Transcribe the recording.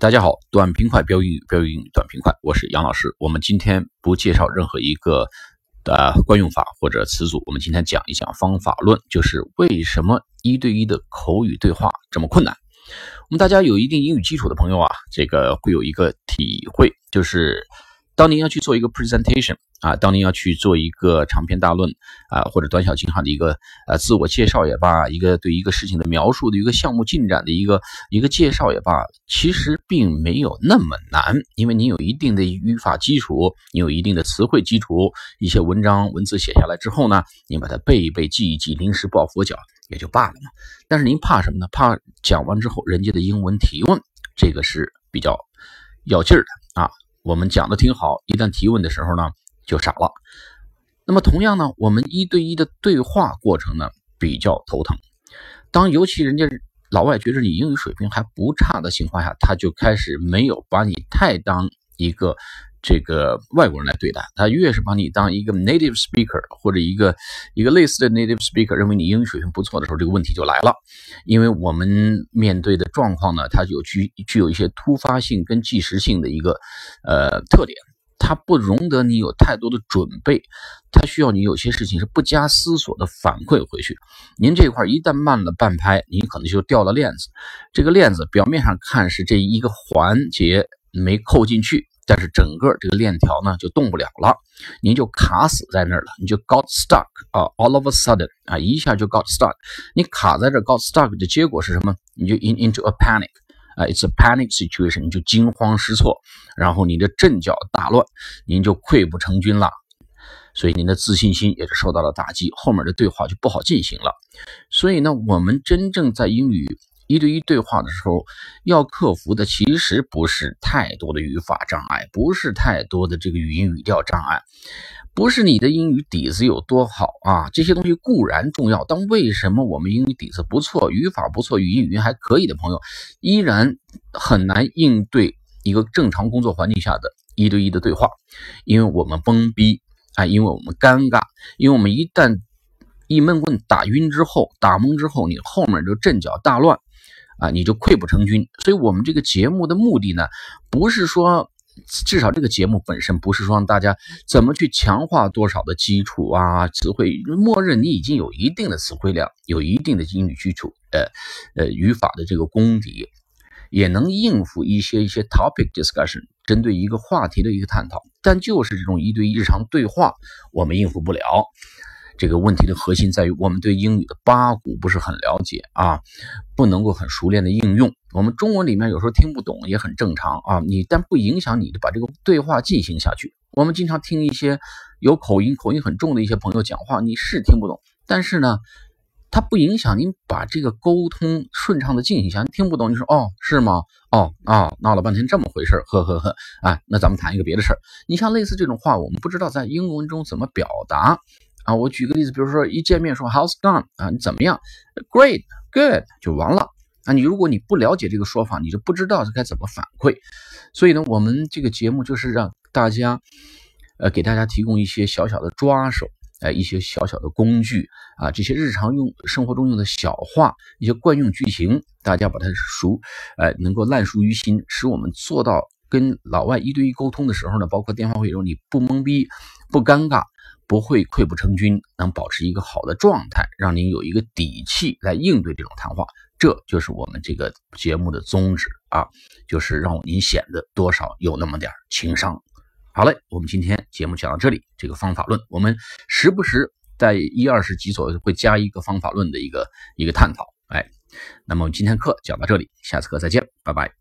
大家好，短平快标英语，标英语短平快，我是杨老师。我们今天不介绍任何一个呃惯用法或者词组，我们今天讲一讲方法论，就是为什么一对一的口语对话这么困难。我们大家有一定英语基础的朋友啊，这个会有一个体会，就是当您要去做一个 presentation。啊，当您要去做一个长篇大论啊，或者短小精悍的一个呃自我介绍也罢，一个对一个事情的描述的一个项目进展的一个一个介绍也罢，其实并没有那么难，因为你有一定的语法基础，你有一定的词汇基础，一些文章文字写下来之后呢，你把它背一背记一记，临时抱佛脚也就罢了嘛。但是您怕什么呢？怕讲完之后人家的英文提问，这个是比较要劲儿的啊。我们讲的挺好，一旦提问的时候呢。就傻了。那么同样呢，我们一对一的对话过程呢比较头疼。当尤其人家老外觉得你英语水平还不差的情况下，他就开始没有把你太当一个这个外国人来对待。他越是把你当一个 native speaker 或者一个一个类似的 native speaker，认为你英语水平不错的时候，这个问题就来了。因为我们面对的状况呢，它有具具有一些突发性跟即时性的一个呃特点。它不容得你有太多的准备，它需要你有些事情是不加思索的反馈回去。您这块一旦慢了半拍，您可能就掉了链子。这个链子表面上看是这一个环节没扣进去，但是整个这个链条呢就动不了了，您就卡死在那儿了，你就 got stuck 啊，all of a sudden 啊，一下就 got stuck。你卡在这 got stuck 的结果是什么？你就 in into a panic。啊，it's a panic situation，你就惊慌失措，然后你的阵脚大乱，您就溃不成军了，所以您的自信心也是受到了打击，后面的对话就不好进行了。所以呢，我们真正在英语一对一对话的时候，要克服的其实不是太多的语法障碍，不是太多的这个语音语调障碍。不是你的英语底子有多好啊，这些东西固然重要，但为什么我们英语底子不错、语法不错、语音语音还可以的朋友，依然很难应对一个正常工作环境下的一对一的对话？因为我们懵逼啊，因为我们尴尬，因为我们一旦一闷棍打晕之后、打懵之后，你后面就阵脚大乱啊，你就溃不成军。所以，我们这个节目的目的呢，不是说。至少这个节目本身不是说让大家怎么去强化多少的基础啊词汇，默认你已经有一定的词汇量，有一定的英语基础，呃呃语法的这个功底，也能应付一些一些 topic discussion，针对一个话题的一个探讨。但就是这种一对一日常对话，我们应付不了。这个问题的核心在于我们对英语的八股不是很了解啊，不能够很熟练的应用。我们中文里面有时候听不懂也很正常啊，你但不影响你把这个对话进行下去。我们经常听一些有口音、口音很重的一些朋友讲话，你是听不懂，但是呢，它不影响您把这个沟通顺畅的进行下去。听不懂你说哦是吗？哦啊闹了半天这么回事呵呵呵，哎，那咱们谈一个别的事儿。你像类似这种话，我们不知道在英文中怎么表达。啊，我举个例子，比如说一见面说 How's gone 啊，你怎么样？Great, good 就完了啊。你如果你不了解这个说法，你就不知道该怎么反馈。所以呢，我们这个节目就是让大家，呃，给大家提供一些小小的抓手，哎，一些小小的工具啊，这些日常用生活中用的小话，一些惯用句型，大家把它熟，哎，能够烂熟于心，使我们做到跟老外一对一沟通的时候呢，包括电话会中，你不懵逼，不尴尬。不会溃不成军，能保持一个好的状态，让您有一个底气来应对这种谈话，这就是我们这个节目的宗旨啊，就是让您显得多少有那么点情商。好嘞，我们今天节目讲到这里，这个方法论，我们时不时在一二十集左右会加一个方法论的一个一个探讨。哎，那么我们今天课讲到这里，下次课再见，拜拜。